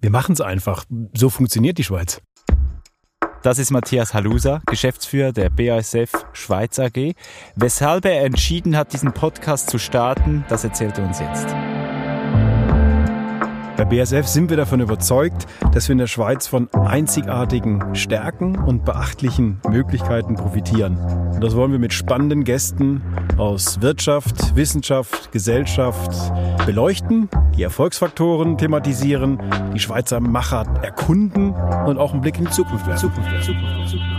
Wir machen es einfach. So funktioniert die Schweiz. Das ist Matthias Halusa, Geschäftsführer der BASF Schweiz AG. Weshalb er entschieden hat, diesen Podcast zu starten, das erzählt er uns jetzt. Bei BASF sind wir davon überzeugt, dass wir in der Schweiz von einzigartigen Stärken und beachtlichen Möglichkeiten profitieren. Und das wollen wir mit spannenden Gästen aus Wirtschaft, Wissenschaft, Gesellschaft beleuchten, die Erfolgsfaktoren thematisieren, die Schweizer Macher erkunden und auch einen Blick in die Zukunft werfen. Zukunft, Zukunft, Zukunft.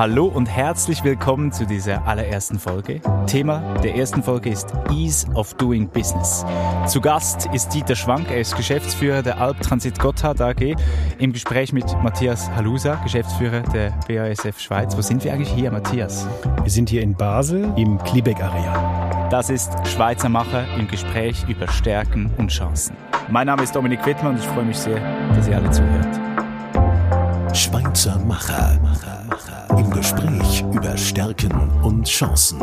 Hallo und herzlich willkommen zu dieser allerersten Folge. Thema der ersten Folge ist Ease of Doing Business. Zu Gast ist Dieter Schwank, er ist Geschäftsführer der Alp Transit Gotthard AG, im Gespräch mit Matthias Halusa, Geschäftsführer der BASF Schweiz. Wo sind wir eigentlich hier, Matthias? Wir sind hier in Basel im Kliebeck Areal. Das ist Schweizer Macher im Gespräch über Stärken und Chancen. Mein Name ist Dominik Wittmann und ich freue mich sehr, dass ihr alle zuhört. Schweizer Macher. Im Gespräch über Stärken und Chancen.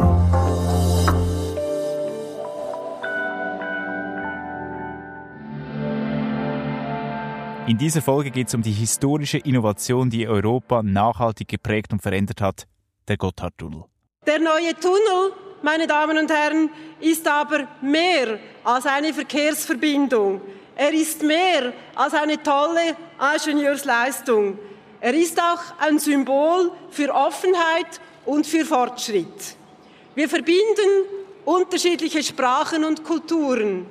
In dieser Folge geht es um die historische Innovation, die Europa nachhaltig geprägt und verändert hat, der Gotthardtunnel. Der neue Tunnel, meine Damen und Herren, ist aber mehr als eine Verkehrsverbindung. Er ist mehr als eine tolle Ingenieursleistung. Er ist auch ein Symbol für Offenheit und für Fortschritt. Wir verbinden unterschiedliche Sprachen und Kulturen.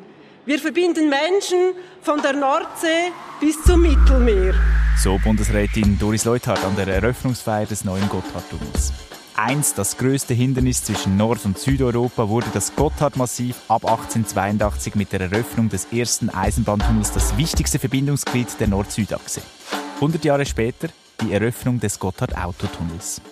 Wir verbinden Menschen von der Nordsee bis zum Mittelmeer. So Bundesrätin Doris Leuthard an der Eröffnungsfeier des neuen Gotthardtunnels. Einst das größte Hindernis zwischen Nord- und Südeuropa wurde das Gotthardmassiv ab 1882 mit der Eröffnung des ersten Eisenbahntunnels das wichtigste Verbindungsglied der Nord-Süd-Achse. 100 Jahre später die Eröffnung des Gotthard-Autotunnels.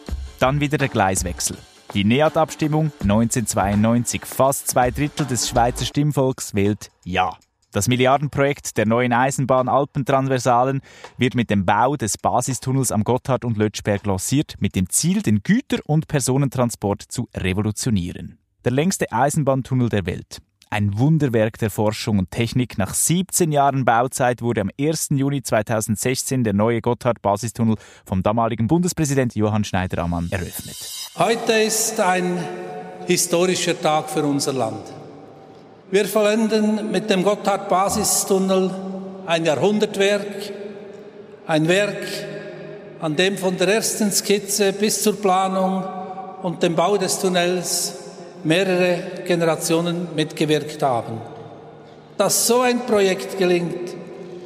Dann wieder der Gleiswechsel. Die NEAT-Abstimmung 1992. Fast zwei Drittel des Schweizer Stimmvolks wählt Ja. Das Milliardenprojekt der neuen Eisenbahn Alpentransversalen wird mit dem Bau des Basistunnels am Gotthard und Lötschberg lanciert, mit dem Ziel, den Güter- und Personentransport zu revolutionieren. Der längste Eisenbahntunnel der Welt. Ein Wunderwerk der Forschung und Technik. Nach 17 Jahren Bauzeit wurde am 1. Juni 2016 der neue Gotthard-Basistunnel vom damaligen Bundespräsident Johann Schneider-Ammann eröffnet. Heute ist ein historischer Tag für unser Land. Wir vollenden mit dem Gotthard-Basistunnel ein Jahrhundertwerk, ein Werk, an dem von der ersten Skizze bis zur Planung und dem Bau des Tunnels mehrere Generationen mitgewirkt haben. Dass so ein Projekt gelingt,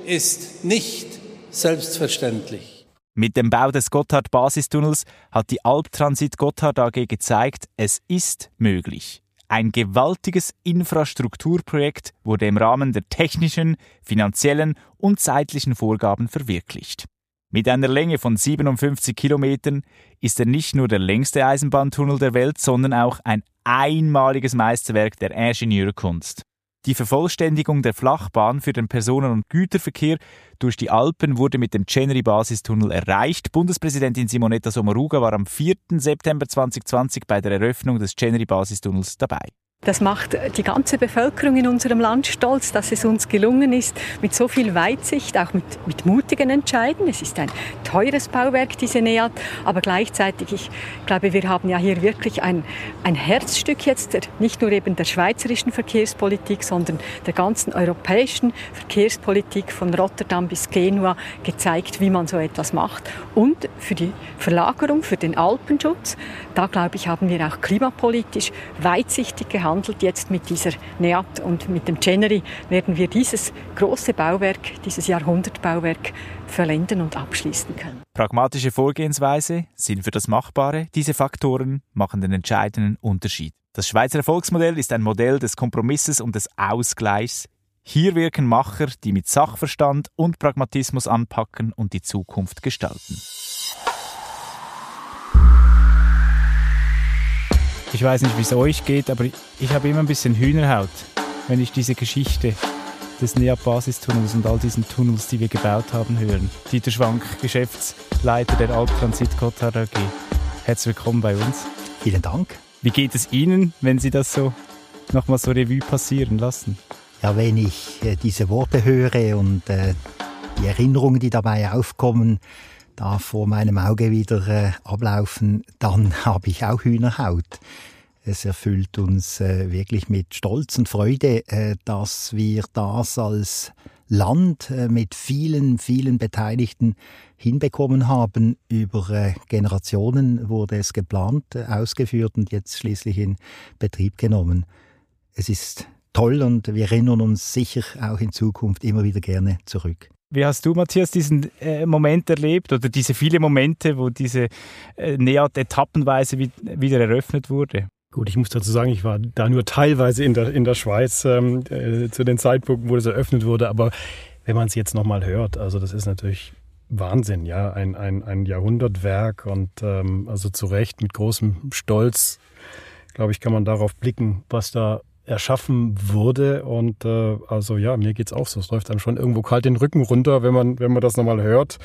ist nicht selbstverständlich. Mit dem Bau des Gotthard-Basistunnels hat die Alptransit Gotthard AG gezeigt, es ist möglich. Ein gewaltiges Infrastrukturprojekt wurde im Rahmen der technischen, finanziellen und zeitlichen Vorgaben verwirklicht. Mit einer Länge von 57 Kilometern ist er nicht nur der längste Eisenbahntunnel der Welt, sondern auch ein einmaliges Meisterwerk der Ingenieurkunst. Die Vervollständigung der Flachbahn für den Personen- und Güterverkehr durch die Alpen wurde mit dem Chenery-Basistunnel erreicht. Bundespräsidentin Simonetta Sommaruga war am 4. September 2020 bei der Eröffnung des Chenery-Basistunnels dabei. Das macht die ganze Bevölkerung in unserem Land stolz, dass es uns gelungen ist, mit so viel Weitsicht, auch mit, mit mutigen Entscheiden. Es ist ein teures Bauwerk, diese NEAT, aber gleichzeitig, ich glaube, wir haben ja hier wirklich ein, ein Herzstück jetzt, nicht nur eben der schweizerischen Verkehrspolitik, sondern der ganzen europäischen Verkehrspolitik von Rotterdam bis Genua gezeigt, wie man so etwas macht. Und für die Verlagerung, für den Alpenschutz, da glaube ich, haben wir auch klimapolitisch weitsichtig gehandelt handelt. Jetzt mit dieser NEAT und mit dem Chenery werden wir dieses große Bauwerk, dieses Jahrhundertbauwerk verlenden und abschließen können. Pragmatische Vorgehensweise, Sinn für das Machbare, diese Faktoren machen den entscheidenden Unterschied. Das Schweizer Erfolgsmodell ist ein Modell des Kompromisses und des Ausgleichs. Hier wirken Macher, die mit Sachverstand und Pragmatismus anpacken und die Zukunft gestalten. Ich weiß nicht, wie es euch geht, aber ich habe immer ein bisschen Hühnerhaut, wenn ich diese Geschichte des NEAP-Basistunnels und all diesen Tunnels, die wir gebaut haben, hören. Dieter Schwank, Geschäftsleiter der Alptransit Gotthard AG. Herzlich willkommen bei uns. Vielen Dank. Wie geht es Ihnen, wenn Sie das so nochmal so Revue passieren lassen? Ja, wenn ich äh, diese Worte höre und äh, die Erinnerungen, die dabei aufkommen, da vor meinem Auge wieder äh, ablaufen, dann habe ich auch Hühnerhaut. Es erfüllt uns äh, wirklich mit Stolz und Freude, äh, dass wir das als Land äh, mit vielen, vielen Beteiligten hinbekommen haben. Über äh, Generationen wurde es geplant, äh, ausgeführt und jetzt schließlich in Betrieb genommen. Es ist toll und wir erinnern uns sicher auch in Zukunft immer wieder gerne zurück. Wie hast du, Matthias, diesen äh, Moment erlebt oder diese viele Momente, wo diese äh, NEAT etappenweise wieder eröffnet wurde? Gut, ich muss dazu sagen, ich war da nur teilweise in der, in der Schweiz ähm, äh, zu den Zeitpunkten, wo das eröffnet wurde. Aber wenn man es jetzt nochmal hört, also das ist natürlich Wahnsinn, ja, ein, ein, ein Jahrhundertwerk und ähm, also zu Recht mit großem Stolz, glaube ich, kann man darauf blicken, was da erschaffen wurde. Und äh, also ja, mir geht's auch so. Es läuft einem schon irgendwo kalt den Rücken runter, wenn man, wenn man das nochmal hört.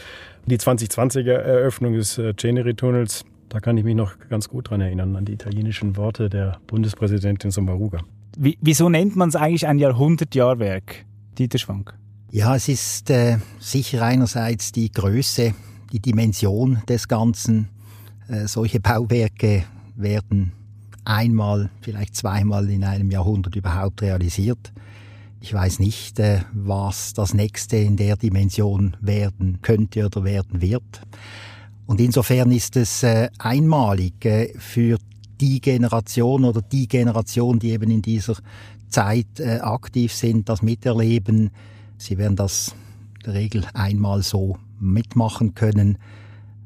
Die 2020er Eröffnung des äh, Ceneri-Tunnels, da kann ich mich noch ganz gut dran erinnern, an die italienischen Worte der Bundespräsidentin Sommaruga. Wie, wieso nennt man es eigentlich ein Jahrhundertjahrwerk, Dieter Schwank? Ja, es ist äh, sicher einerseits die Größe, die Dimension des Ganzen. Äh, solche Bauwerke werden einmal, vielleicht zweimal in einem Jahrhundert überhaupt realisiert. Ich weiß nicht, äh, was das nächste in der Dimension werden könnte oder werden wird. Und insofern ist es äh, einmalig äh, für die Generation oder die Generation, die eben in dieser Zeit aktiv sind, das miterleben. Sie werden das in der Regel einmal so mitmachen können.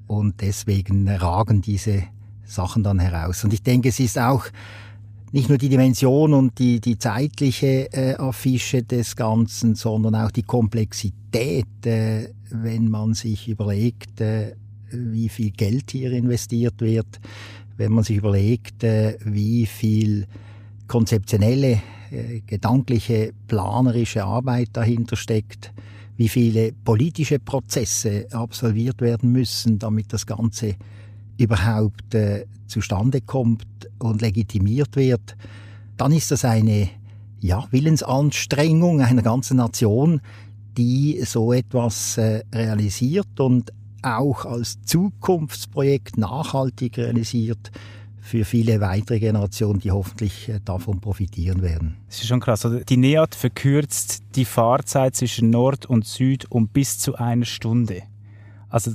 Und deswegen ragen diese Sachen dann heraus. Und ich denke, es ist auch nicht nur die Dimension und die, die zeitliche äh, Affische des Ganzen, sondern auch die Komplexität, äh, wenn man sich überlegt, äh, wie viel Geld hier investiert wird, wenn man sich überlegt, äh, wie viel konzeptionelle, äh, gedankliche, planerische Arbeit dahinter steckt, wie viele politische Prozesse absolviert werden müssen, damit das Ganze überhaupt äh, zustande kommt und legitimiert wird, dann ist das eine ja, Willensanstrengung einer ganzen Nation, die so etwas äh, realisiert und auch als Zukunftsprojekt nachhaltig realisiert für viele weitere Generationen, die hoffentlich äh, davon profitieren werden. Das ist schon krass. Also die NEAT verkürzt die Fahrzeit zwischen Nord und Süd um bis zu einer Stunde. Also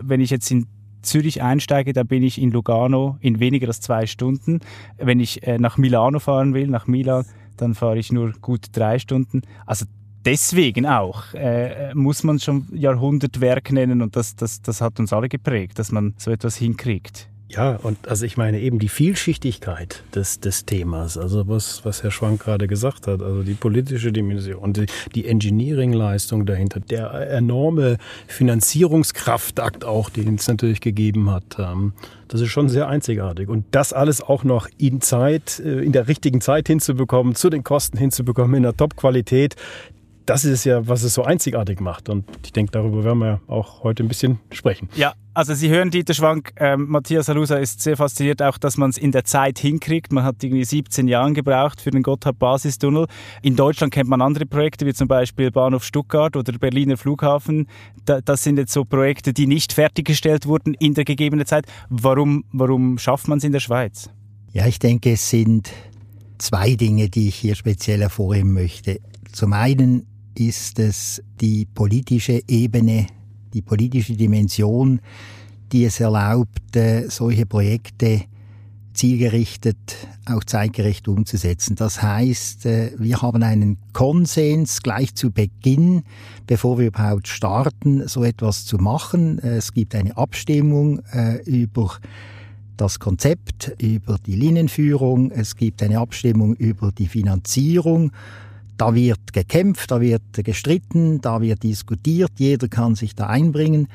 wenn ich jetzt in Zürich einsteige, da bin ich in Lugano in weniger als zwei Stunden. Wenn ich äh, nach Milano fahren will, nach Milan, dann fahre ich nur gut drei Stunden. Also deswegen auch äh, muss man schon Jahrhundertwerk nennen und das, das, das hat uns alle geprägt, dass man so etwas hinkriegt. Ja, und also ich meine eben die Vielschichtigkeit des, des Themas, also was, was Herr Schwank gerade gesagt hat, also die politische Dimension, die, die Engineering-Leistung dahinter, der enorme Finanzierungskraftakt auch, den es natürlich gegeben hat, ähm, das ist schon sehr einzigartig. Und das alles auch noch in Zeit, äh, in der richtigen Zeit hinzubekommen, zu den Kosten hinzubekommen, in der Top-Qualität, das ist es ja, was es so einzigartig macht. Und ich denke, darüber werden wir auch heute ein bisschen sprechen. Ja, also Sie hören Dieter Schwank, ähm, Matthias Halusa ist sehr fasziniert auch, dass man es in der Zeit hinkriegt. Man hat irgendwie 17 Jahre gebraucht für den Gotthard-Basistunnel. In Deutschland kennt man andere Projekte, wie zum Beispiel Bahnhof Stuttgart oder Berliner Flughafen. Da, das sind jetzt so Projekte, die nicht fertiggestellt wurden in der gegebenen Zeit. Warum, warum schafft man es in der Schweiz? Ja, ich denke, es sind zwei Dinge, die ich hier speziell hervorheben möchte. Zum einen ist es die politische Ebene, die politische Dimension, die es erlaubt, äh, solche Projekte zielgerichtet, auch zeitgerecht umzusetzen. Das heißt, äh, wir haben einen Konsens gleich zu Beginn, bevor wir überhaupt starten, so etwas zu machen. Es gibt eine Abstimmung äh, über das Konzept, über die Linienführung. Es gibt eine Abstimmung über die Finanzierung. Da wird gekämpft, da wird gestritten, da wird diskutiert, jeder kann sich da einbringen.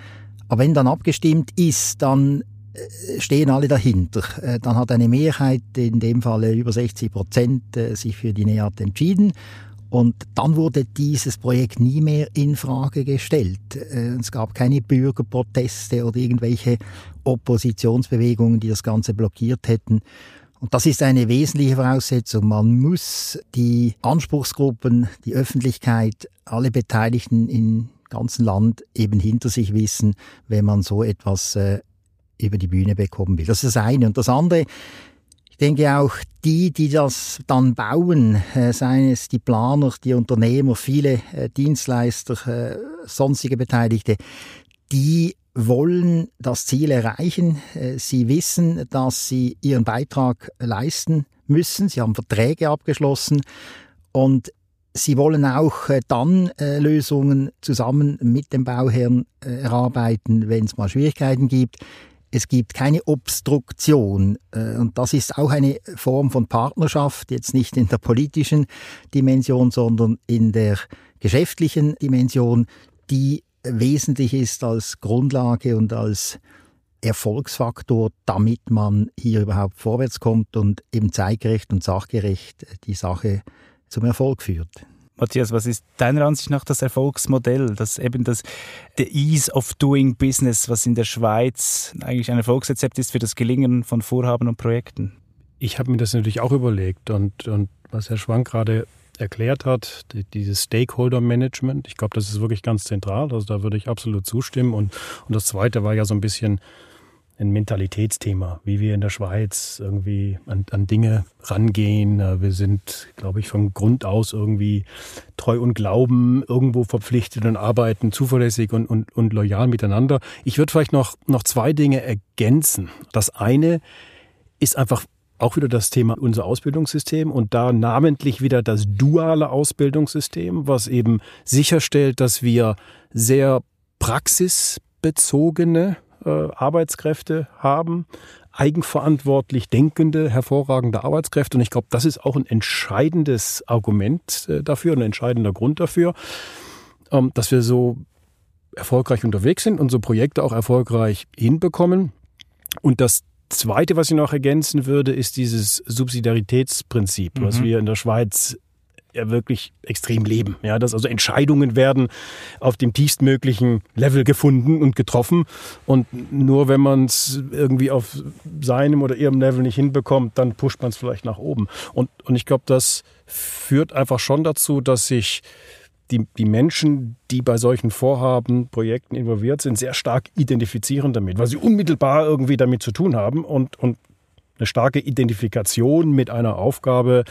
Aber wenn dann abgestimmt ist, dann äh, stehen alle dahinter. Äh, dann hat eine Mehrheit, in dem Falle über 60 Prozent, äh, sich für die NEAT entschieden. Und dann wurde dieses Projekt nie mehr in Frage gestellt. Es gab keine Bürgerproteste oder irgendwelche Oppositionsbewegungen, die das Ganze blockiert hätten. Und das ist eine wesentliche Voraussetzung. Man muss die Anspruchsgruppen, die Öffentlichkeit, alle Beteiligten im ganzen Land eben hinter sich wissen, wenn man so etwas äh, über die Bühne bekommen will. Das ist das eine. Und das andere, ich denke auch die, die das dann bauen, äh, seien es die Planer, die Unternehmer, viele äh, Dienstleister, äh, sonstige Beteiligte, die wollen das Ziel erreichen. Äh, sie wissen, dass sie ihren Beitrag leisten müssen. Sie haben Verträge abgeschlossen und sie wollen auch äh, dann äh, Lösungen zusammen mit dem Bauherrn erarbeiten, wenn es mal Schwierigkeiten gibt. Es gibt keine Obstruktion und das ist auch eine Form von Partnerschaft, jetzt nicht in der politischen Dimension, sondern in der geschäftlichen Dimension, die wesentlich ist als Grundlage und als Erfolgsfaktor, damit man hier überhaupt vorwärts kommt und eben zeitgerecht und sachgerecht die Sache zum Erfolg führt. Matthias, was ist deiner Ansicht nach das Erfolgsmodell, das eben das the Ease of Doing Business, was in der Schweiz eigentlich ein Erfolgsrezept ist für das Gelingen von Vorhaben und Projekten? Ich habe mir das natürlich auch überlegt und, und was Herr Schwank gerade erklärt hat, die, dieses Stakeholder-Management. Ich glaube, das ist wirklich ganz zentral. Also da würde ich absolut zustimmen. Und, und das Zweite war ja so ein bisschen ein Mentalitätsthema, wie wir in der Schweiz irgendwie an, an Dinge rangehen. Wir sind, glaube ich, von Grund aus irgendwie treu und glauben, irgendwo verpflichtet und arbeiten zuverlässig und, und, und loyal miteinander. Ich würde vielleicht noch, noch zwei Dinge ergänzen. Das eine ist einfach auch wieder das Thema unser Ausbildungssystem und da namentlich wieder das duale Ausbildungssystem, was eben sicherstellt, dass wir sehr praxisbezogene äh, Arbeitskräfte haben, eigenverantwortlich denkende, hervorragende Arbeitskräfte. Und ich glaube, das ist auch ein entscheidendes Argument äh, dafür, ein entscheidender Grund dafür, ähm, dass wir so erfolgreich unterwegs sind so Projekte auch erfolgreich hinbekommen. Und das Zweite, was ich noch ergänzen würde, ist dieses Subsidiaritätsprinzip, mhm. was wir in der Schweiz ja wirklich extrem leben. Ja, dass also Entscheidungen werden auf dem tiefstmöglichen Level gefunden und getroffen. Und nur wenn man es irgendwie auf seinem oder ihrem Level nicht hinbekommt, dann pusht man es vielleicht nach oben. Und, und ich glaube, das führt einfach schon dazu, dass sich die, die Menschen, die bei solchen Vorhaben, Projekten involviert sind, sehr stark identifizieren damit, weil sie unmittelbar irgendwie damit zu tun haben und, und eine starke Identifikation mit einer Aufgabe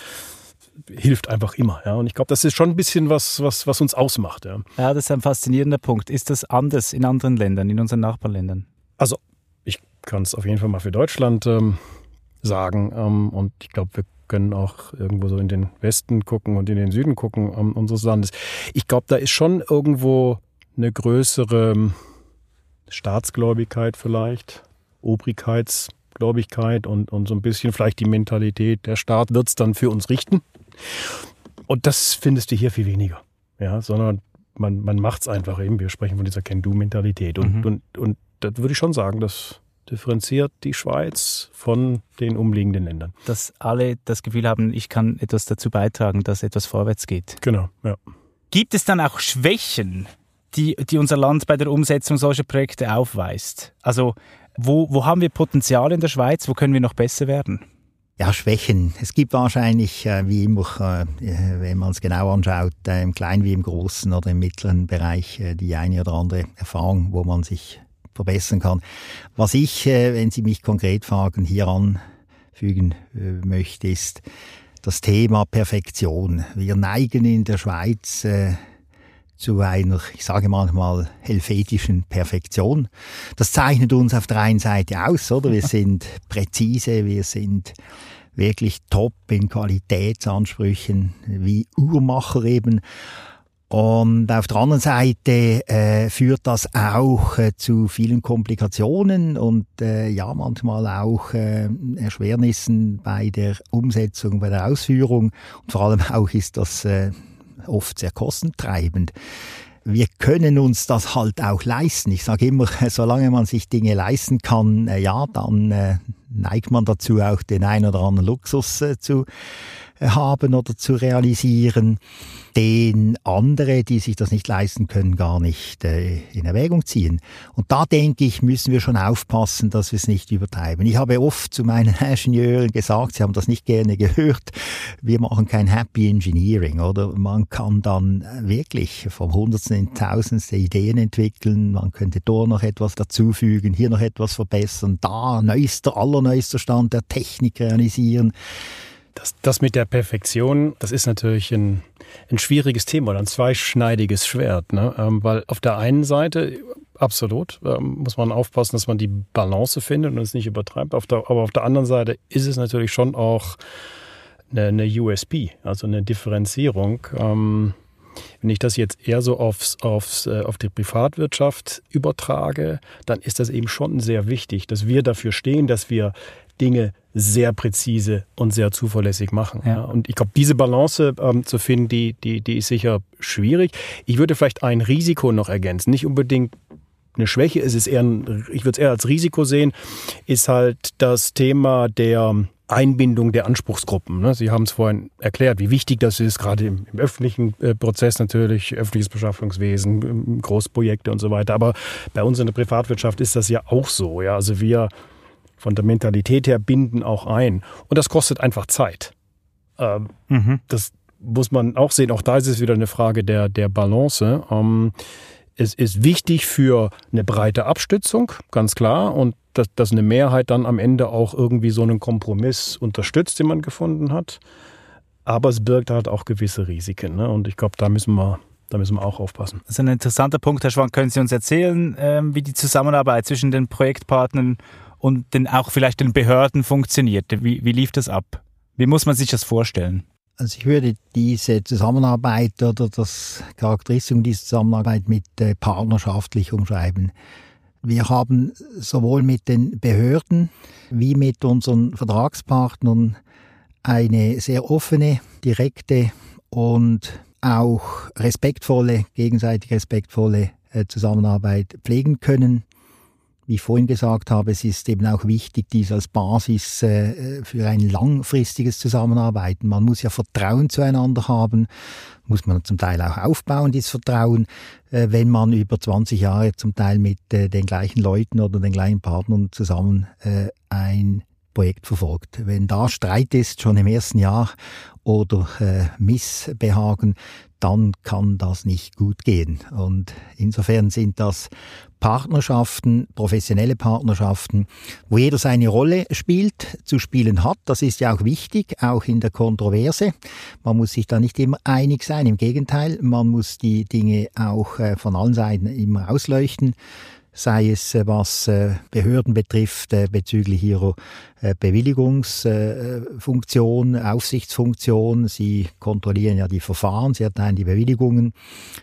hilft einfach immer. Ja. Und ich glaube, das ist schon ein bisschen was, was, was uns ausmacht. Ja. ja, das ist ein faszinierender Punkt. Ist das anders in anderen Ländern, in unseren Nachbarländern? Also, ich kann es auf jeden Fall mal für Deutschland ähm, sagen. Ähm, und ich glaube, wir können auch irgendwo so in den Westen gucken und in den Süden gucken um, unseres Landes. Ich glaube, da ist schon irgendwo eine größere Staatsgläubigkeit vielleicht, Obrigkeitsgläubigkeit und, und so ein bisschen vielleicht die Mentalität, der Staat wird es dann für uns richten. Und das findest du hier viel weniger. Ja, sondern man, man macht es einfach eben. Wir sprechen von dieser Can-Do-Mentalität. Und, mhm. und, und das würde ich schon sagen, dass differenziert die Schweiz von den umliegenden Ländern. Dass alle das Gefühl haben, ich kann etwas dazu beitragen, dass etwas vorwärts geht. Genau, ja. Gibt es dann auch Schwächen, die, die unser Land bei der Umsetzung solcher Projekte aufweist? Also wo, wo haben wir Potenzial in der Schweiz? Wo können wir noch besser werden? Ja, Schwächen. Es gibt wahrscheinlich, äh, wie immer, äh, wenn man es genau anschaut, äh, im kleinen wie im großen oder im mittleren Bereich äh, die eine oder andere Erfahrung, wo man sich verbessern kann. Was ich, äh, wenn Sie mich konkret fragen, hier anfügen äh, möchte, ist das Thema Perfektion. Wir neigen in der Schweiz äh, zu einer, ich sage manchmal, helvetischen Perfektion. Das zeichnet uns auf der einen Seite aus, oder? Wir sind präzise, wir sind wirklich top in Qualitätsansprüchen, wie Uhrmacher eben. Und auf der anderen Seite äh, führt das auch äh, zu vielen Komplikationen und äh, ja manchmal auch äh, Erschwernissen bei der Umsetzung, bei der Ausführung. Und vor allem auch ist das äh, oft sehr kostentreibend. Wir können uns das halt auch leisten. Ich sage immer, solange man sich Dinge leisten kann, äh, ja, dann äh, neigt man dazu, auch den ein oder anderen Luxus äh, zu haben oder zu realisieren, den andere, die sich das nicht leisten können, gar nicht äh, in Erwägung ziehen. Und da denke ich, müssen wir schon aufpassen, dass wir es nicht übertreiben. Ich habe oft zu meinen Ingenieuren gesagt, sie haben das nicht gerne gehört, wir machen kein Happy Engineering, oder? Man kann dann wirklich vom Hundertsten in Tausendste Ideen entwickeln, man könnte da noch etwas dazufügen, hier noch etwas verbessern, da neuester, allerneuester Stand der Technik realisieren. Das, das mit der Perfektion, das ist natürlich ein, ein schwieriges Thema oder ein zweischneidiges Schwert. Ne? Ähm, weil auf der einen Seite, absolut, ähm, muss man aufpassen, dass man die Balance findet und es nicht übertreibt. Auf der, aber auf der anderen Seite ist es natürlich schon auch eine, eine USP, also eine Differenzierung. Ähm, wenn ich das jetzt eher so aufs, aufs, äh, auf die Privatwirtschaft übertrage, dann ist das eben schon sehr wichtig, dass wir dafür stehen, dass wir Dinge sehr präzise und sehr zuverlässig machen. Ja. Und ich glaube, diese Balance ähm, zu finden, die, die, die ist sicher schwierig. Ich würde vielleicht ein Risiko noch ergänzen. Nicht unbedingt eine Schwäche, es ist eher ein, ich würde es eher als Risiko sehen, ist halt das Thema der Einbindung der Anspruchsgruppen. Ne? Sie haben es vorhin erklärt, wie wichtig das ist, gerade im, im öffentlichen äh, Prozess natürlich, öffentliches Beschaffungswesen, ähm, Großprojekte und so weiter. Aber bei uns in der Privatwirtschaft ist das ja auch so. Ja? Also wir von der Mentalität her binden auch ein. Und das kostet einfach Zeit. Ähm, mhm. Das muss man auch sehen. Auch da ist es wieder eine Frage der, der Balance. Ähm, es ist wichtig für eine breite Abstützung, ganz klar. Und dass, dass eine Mehrheit dann am Ende auch irgendwie so einen Kompromiss unterstützt, den man gefunden hat. Aber es birgt halt auch gewisse Risiken. Ne? Und ich glaube, da müssen wir da müssen wir auch aufpassen. Das ist ein interessanter Punkt, Herr Schwank. Können Sie uns erzählen, ähm, wie die Zusammenarbeit zwischen den Projektpartnern und den, auch vielleicht den Behörden funktionierte? Wie, wie lief das ab? Wie muss man sich das vorstellen? Also ich würde diese Zusammenarbeit oder das Charakterisierung dieser Zusammenarbeit mit äh, partnerschaftlich umschreiben. Wir haben sowohl mit den Behörden wie mit unseren Vertragspartnern eine sehr offene, direkte und auch respektvolle, gegenseitig respektvolle äh, Zusammenarbeit pflegen können wie ich vorhin gesagt habe, es ist eben auch wichtig, dies als Basis äh, für ein langfristiges Zusammenarbeiten. Man muss ja Vertrauen zueinander haben, muss man zum Teil auch aufbauen, dieses Vertrauen, äh, wenn man über 20 Jahre zum Teil mit äh, den gleichen Leuten oder den gleichen Partnern zusammen äh, ein Projekt verfolgt. Wenn da Streit ist, schon im ersten Jahr, oder äh, Missbehagen, dann kann das nicht gut gehen. Und insofern sind das Partnerschaften, professionelle Partnerschaften, wo jeder seine Rolle spielt, zu spielen hat. Das ist ja auch wichtig, auch in der Kontroverse. Man muss sich da nicht immer einig sein. Im Gegenteil, man muss die Dinge auch äh, von allen Seiten immer ausleuchten sei es äh, was äh, Behörden betrifft äh, bezüglich ihrer Bewilligungsfunktion, Aufsichtsfunktion. Sie kontrollieren ja die Verfahren, sie erteilen die Bewilligungen,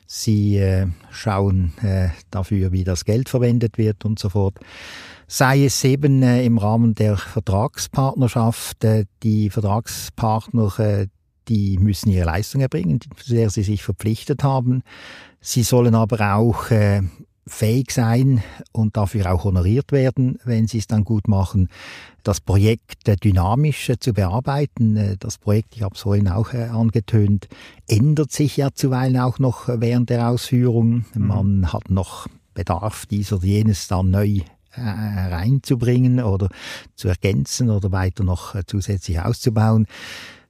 sie schauen dafür, wie das Geld verwendet wird und so fort. Sei es eben im Rahmen der Vertragspartnerschaft, die Vertragspartner, die müssen ihre Leistung erbringen, zu der sie sich verpflichtet haben. Sie sollen aber auch fähig sein und dafür auch honoriert werden, wenn sie es dann gut machen. Das Projekt dynamisch zu bearbeiten, äh, das Projekt, ich habe es vorhin auch äh, angetönt, ändert sich ja zuweilen auch noch während der Ausführung. Mhm. Man hat noch Bedarf, dies oder jenes dann neu äh, reinzubringen oder zu ergänzen oder weiter noch zusätzlich auszubauen.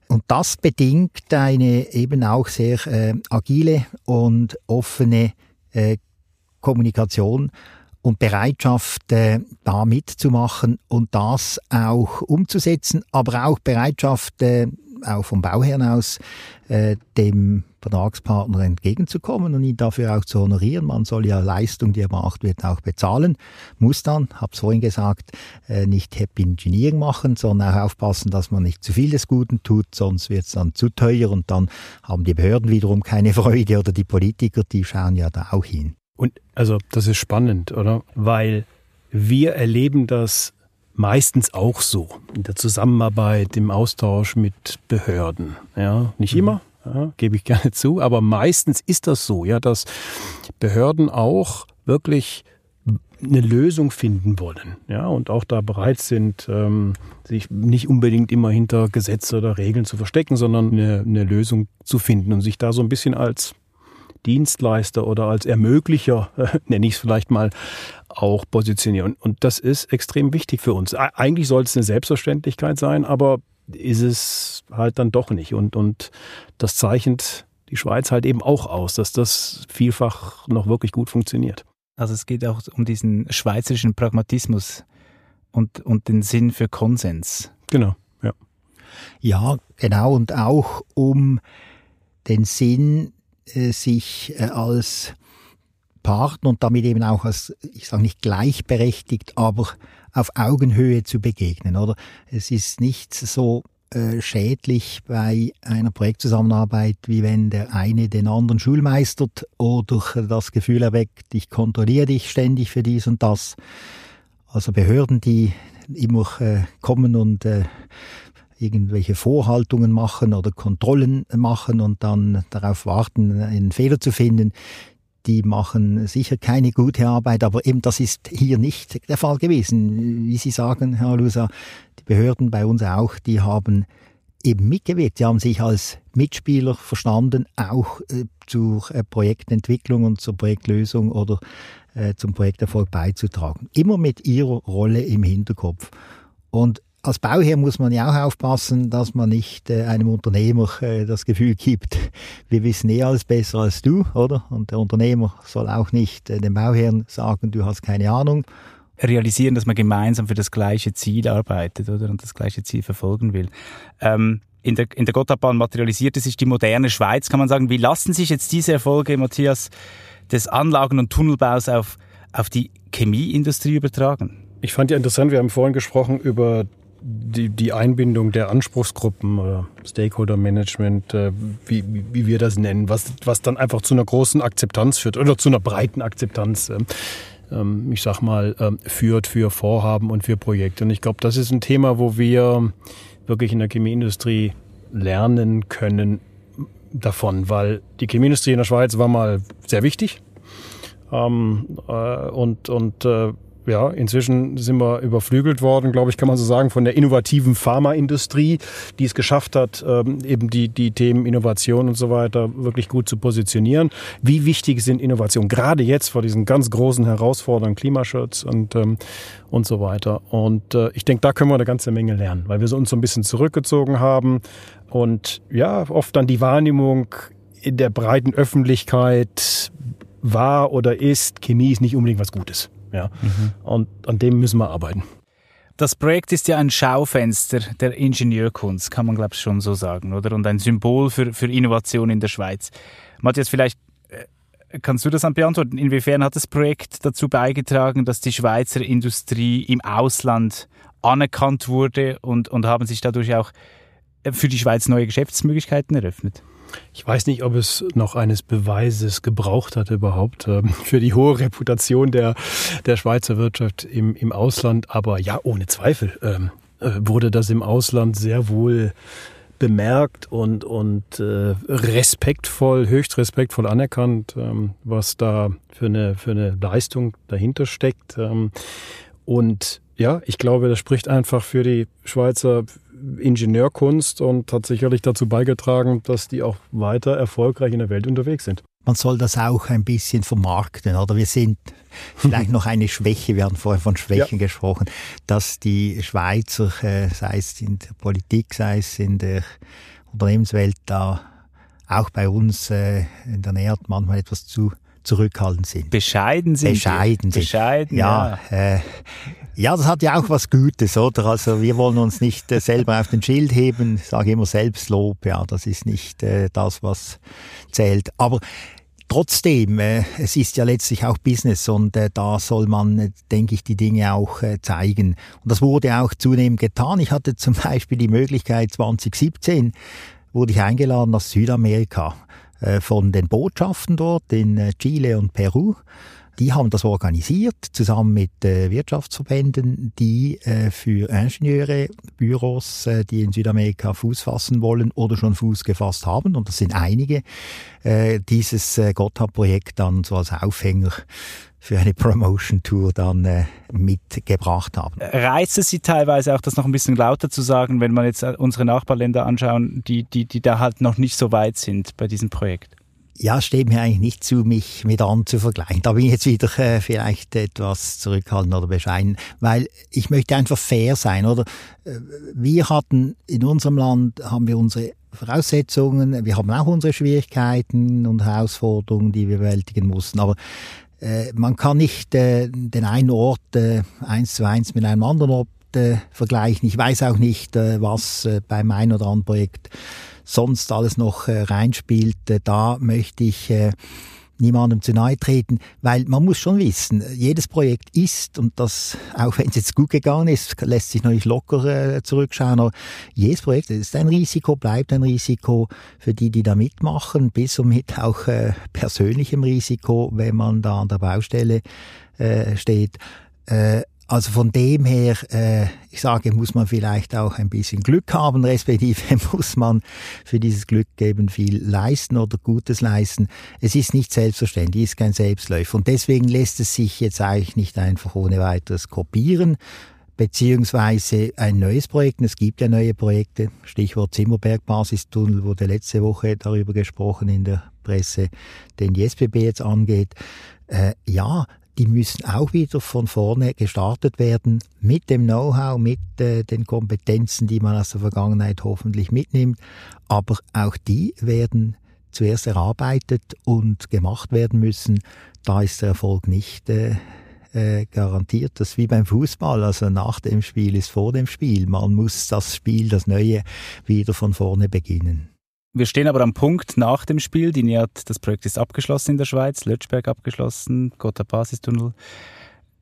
Und das bedingt eine eben auch sehr äh, agile und offene äh, Kommunikation und Bereitschaft, äh, da mitzumachen und das auch umzusetzen, aber auch Bereitschaft, äh, auch vom Bauherrn aus, äh, dem Vertragspartner entgegenzukommen und ihn dafür auch zu honorieren. Man soll ja Leistung, die erbracht wird, auch bezahlen. Muss dann, habe es vorhin gesagt, äh, nicht Happy Engineering machen, sondern auch aufpassen, dass man nicht zu viel des Guten tut, sonst wird es dann zu teuer und dann haben die Behörden wiederum keine Freude oder die Politiker, die schauen ja da auch hin. Und also das ist spannend, oder? Weil wir erleben das meistens auch so in der Zusammenarbeit, im Austausch mit Behörden. Ja, nicht mhm. immer, ja, gebe ich gerne zu, aber meistens ist das so, ja, dass Behörden auch wirklich eine Lösung finden wollen, ja, und auch da bereit sind, ähm, sich nicht unbedingt immer hinter Gesetze oder Regeln zu verstecken, sondern eine, eine Lösung zu finden und sich da so ein bisschen als Dienstleister oder als Ermöglicher, äh, nenne ich es vielleicht mal, auch positionieren. Und das ist extrem wichtig für uns. Eigentlich soll es eine Selbstverständlichkeit sein, aber ist es halt dann doch nicht. Und, und das zeichnet die Schweiz halt eben auch aus, dass das vielfach noch wirklich gut funktioniert. Also es geht auch um diesen schweizerischen Pragmatismus und, und den Sinn für Konsens. Genau, ja. Ja, genau. Und auch um den Sinn, sich äh, als Partner und damit eben auch als, ich sage nicht gleichberechtigt, aber auf Augenhöhe zu begegnen, oder? Es ist nicht so äh, schädlich bei einer Projektzusammenarbeit, wie wenn der eine den anderen schulmeistert oder das Gefühl erweckt, ich kontrolliere dich ständig für dies und das. Also Behörden, die immer äh, kommen und äh, irgendwelche Vorhaltungen machen oder Kontrollen machen und dann darauf warten, einen Fehler zu finden, die machen sicher keine gute Arbeit, aber eben das ist hier nicht der Fall gewesen. Wie Sie sagen, Herr Lusa, die Behörden bei uns auch, die haben eben mitgewirkt. Sie haben sich als Mitspieler verstanden, auch äh, zur äh, Projektentwicklung und zur Projektlösung oder äh, zum Projekterfolg beizutragen. Immer mit ihrer Rolle im Hinterkopf. Und als Bauherr muss man ja auch aufpassen, dass man nicht äh, einem Unternehmer äh, das Gefühl gibt, wir wissen eh alles besser als du, oder? Und der Unternehmer soll auch nicht äh, dem Bauherrn sagen, du hast keine Ahnung. Realisieren, dass man gemeinsam für das gleiche Ziel arbeitet, oder? Und das gleiche Ziel verfolgen will. Ähm, in der, in der Gotthardbahn materialisierte sich die moderne Schweiz, kann man sagen. Wie lassen sich jetzt diese Erfolge, Matthias, des Anlagen- und Tunnelbaus auf, auf die Chemieindustrie übertragen? Ich fand ja interessant, wir haben vorhin gesprochen über die, die Einbindung der Anspruchsgruppen oder Stakeholder Management, äh, wie, wie wir das nennen, was, was dann einfach zu einer großen Akzeptanz führt oder zu einer breiten Akzeptanz, äh, ähm, ich sag mal, äh, führt für Vorhaben und für Projekte. Und ich glaube, das ist ein Thema, wo wir wirklich in der Chemieindustrie lernen können davon, weil die Chemieindustrie in der Schweiz war mal sehr wichtig. Ähm, äh, und und äh, ja, inzwischen sind wir überflügelt worden, glaube ich, kann man so sagen, von der innovativen Pharmaindustrie, die es geschafft hat, ähm, eben die, die Themen Innovation und so weiter wirklich gut zu positionieren. Wie wichtig sind Innovationen, gerade jetzt vor diesen ganz großen Herausforderungen, Klimaschutz und, ähm, und so weiter. Und äh, ich denke, da können wir eine ganze Menge lernen, weil wir uns so ein bisschen zurückgezogen haben und ja, oft dann die Wahrnehmung in der breiten Öffentlichkeit war oder ist, Chemie ist nicht unbedingt was Gutes. Ja. Mhm. Und an dem müssen wir arbeiten. Das Projekt ist ja ein Schaufenster der Ingenieurkunst, kann man glaube ich schon so sagen, oder? Und ein Symbol für, für Innovation in der Schweiz. Matthias, vielleicht äh, kannst du das dann beantworten? Inwiefern hat das Projekt dazu beigetragen, dass die Schweizer Industrie im Ausland anerkannt wurde und, und haben sich dadurch auch äh, für die Schweiz neue Geschäftsmöglichkeiten eröffnet? Ich weiß nicht, ob es noch eines Beweises gebraucht hat überhaupt ähm, für die hohe Reputation der, der Schweizer Wirtschaft im, im Ausland. Aber ja, ohne Zweifel ähm, äh, wurde das im Ausland sehr wohl bemerkt und, und äh, respektvoll, höchst respektvoll anerkannt, ähm, was da für eine, für eine Leistung dahinter steckt. Ähm, und ja, ich glaube, das spricht einfach für die Schweizer Ingenieurkunst und hat sicherlich dazu beigetragen, dass die auch weiter erfolgreich in der Welt unterwegs sind. Man soll das auch ein bisschen vermarkten, oder? Wir sind vielleicht noch eine Schwäche, wir haben vorher von Schwächen ja. gesprochen, dass die Schweizer, äh, sei es in der Politik, sei es in der Unternehmenswelt, da auch bei uns äh, in der Nähe manchmal etwas zu zurückhaltend sind. Bescheiden sind. Bescheiden sind. Bescheiden, ja. Ja, äh, ja, das hat ja auch was Gutes, oder? Also wir wollen uns nicht äh, selber auf den Schild heben. Ich sage immer Selbstlob, ja, das ist nicht äh, das, was zählt. Aber trotzdem, äh, es ist ja letztlich auch Business und äh, da soll man, äh, denke ich, die Dinge auch äh, zeigen. Und das wurde auch zunehmend getan. Ich hatte zum Beispiel die Möglichkeit 2017 wurde ich eingeladen nach Südamerika äh, von den Botschaften dort in äh, Chile und Peru die haben das organisiert, zusammen mit äh, Wirtschaftsverbänden, die äh, für Ingenieure, Büros, äh, die in Südamerika Fuß fassen wollen oder schon Fuß gefasst haben, und das sind einige, äh, dieses äh, Gotthard-Projekt dann so als Aufhänger für eine Promotion-Tour dann äh, mitgebracht haben. Reizt es Sie teilweise auch, das noch ein bisschen lauter zu sagen, wenn man jetzt äh, unsere Nachbarländer anschauen, die, die, die da halt noch nicht so weit sind bei diesem Projekt? Ja, steht mir eigentlich nicht zu, mich mit anderen zu vergleichen. Da bin ich jetzt wieder äh, vielleicht etwas zurückhaltend oder bescheiden, weil ich möchte einfach fair sein, oder? Äh, wir hatten in unserem Land, haben wir unsere Voraussetzungen, wir haben auch unsere Schwierigkeiten und Herausforderungen, die wir bewältigen mussten, aber äh, man kann nicht äh, den einen Ort äh, eins zu eins mit einem anderen Ort äh, vergleichen. Ich weiß auch nicht, äh, was äh, beim einen oder anderen Projekt sonst alles noch äh, reinspielt. Äh, da möchte ich äh, niemandem zu nahe treten, weil man muss schon wissen, jedes Projekt ist, und das, auch wenn es jetzt gut gegangen ist, lässt sich noch nicht locker äh, zurückschauen, aber jedes Projekt ist ein Risiko, bleibt ein Risiko für die, die da mitmachen, bis und mit auch äh, persönlichem Risiko, wenn man da an der Baustelle äh, steht. Äh, also von dem her, äh, ich sage, muss man vielleicht auch ein bisschen Glück haben, respektive muss man für dieses Glück eben viel leisten oder Gutes leisten. Es ist nicht selbstverständlich, ist kein Selbstläufer. Und deswegen lässt es sich jetzt eigentlich nicht einfach ohne weiteres kopieren, beziehungsweise ein neues Projekt. Es gibt ja neue Projekte, Stichwort Zimmerberg-Basistunnel, wurde letzte Woche darüber gesprochen in der Presse, den die SBB jetzt angeht. Äh, ja, die müssen auch wieder von vorne gestartet werden mit dem Know-how, mit äh, den Kompetenzen, die man aus der Vergangenheit hoffentlich mitnimmt. Aber auch die werden zuerst erarbeitet und gemacht werden müssen. Da ist der Erfolg nicht äh, äh, garantiert. Das ist wie beim Fußball. Also nach dem Spiel ist vor dem Spiel. Man muss das Spiel, das Neue, wieder von vorne beginnen. Wir stehen aber am Punkt nach dem Spiel. Die NEAT, das Projekt ist abgeschlossen in der Schweiz, Lötschberg abgeschlossen, Gotthard Basistunnel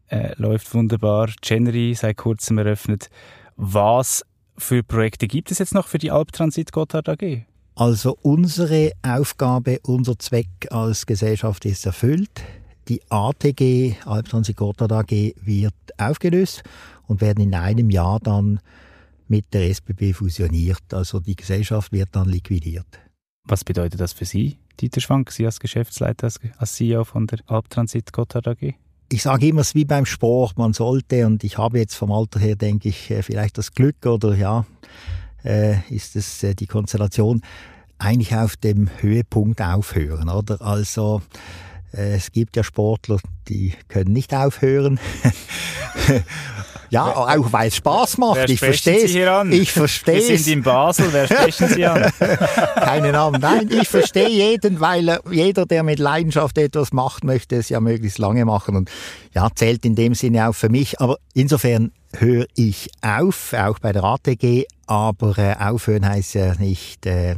äh, läuft wunderbar, Chenery seit kurzem eröffnet. Was für Projekte gibt es jetzt noch für die Alptransit Gotthard AG? Also unsere Aufgabe, unser Zweck als Gesellschaft ist erfüllt. Die ATG, Alptransit Gotthard AG, wird aufgelöst und werden in einem Jahr dann mit der SBB fusioniert. Also die Gesellschaft wird dann liquidiert. Was bedeutet das für Sie, Dieter Schwank, Sie als Geschäftsleiter, als CEO von der Alptransit Gotthard AG? Ich sage immer, es ist wie beim Sport, man sollte, und ich habe jetzt vom Alter her, denke ich, äh, vielleicht das Glück oder ja, äh, ist es äh, die Konstellation, eigentlich auf dem Höhepunkt aufhören, oder? Also, es gibt ja Sportler, die können nicht aufhören. Ja, auch weil es Spaß macht. Wer ich verstehe es. Ich verstehe Wir sind in Basel, wer sprechen Sie an? Keine Namen. Nein, ich verstehe jeden, weil jeder, der mit Leidenschaft etwas macht, möchte es ja möglichst lange machen. Und ja, zählt in dem Sinne auch für mich. Aber insofern höre ich auf, auch bei der ATG. Aber äh, aufhören heißt ja nicht äh,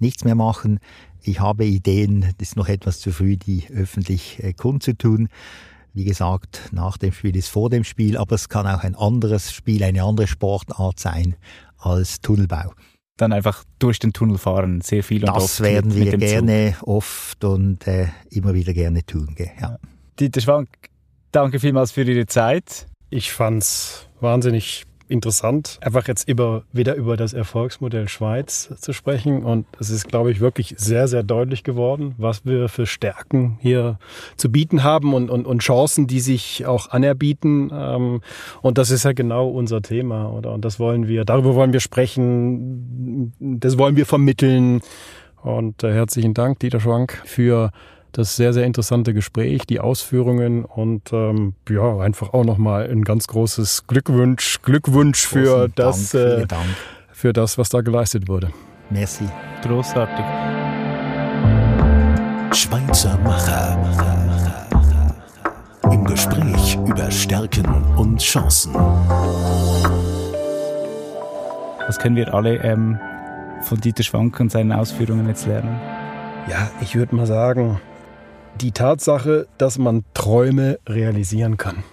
nichts mehr machen. Ich habe Ideen, das ist noch etwas zu früh, die öffentlich äh, kundzutun. Wie gesagt, nach dem Spiel ist vor dem Spiel, aber es kann auch ein anderes Spiel, eine andere Sportart sein als Tunnelbau. Dann einfach durch den Tunnel fahren, sehr viel und Das oft werden wir mit dem gerne oft und äh, immer wieder gerne tun. Gell? Ja. Dieter Schwank, danke vielmals für Ihre Zeit. Ich fand's wahnsinnig interessant, einfach jetzt über, wieder über das Erfolgsmodell Schweiz zu sprechen. Und es ist, glaube ich, wirklich sehr, sehr deutlich geworden, was wir für Stärken hier zu bieten haben und, und, und Chancen, die sich auch anerbieten. Ähm, und das ist ja genau unser Thema, oder? Und das wollen wir, darüber wollen wir sprechen, das wollen wir vermitteln. Und äh, herzlichen Dank, Dieter Schwank, für das sehr, sehr interessante Gespräch, die Ausführungen und ähm, ja, einfach auch nochmal ein ganz großes Glückwunsch, Glückwunsch für das, Dank, äh, Dank. für das, was da geleistet wurde. Merci. Großartig. Schweizer Macher. Im Gespräch über Stärken und Chancen. Was können wir alle ähm, von Dieter Schwank und seinen Ausführungen jetzt lernen? Ja, ich würde mal sagen, die Tatsache, dass man Träume realisieren kann.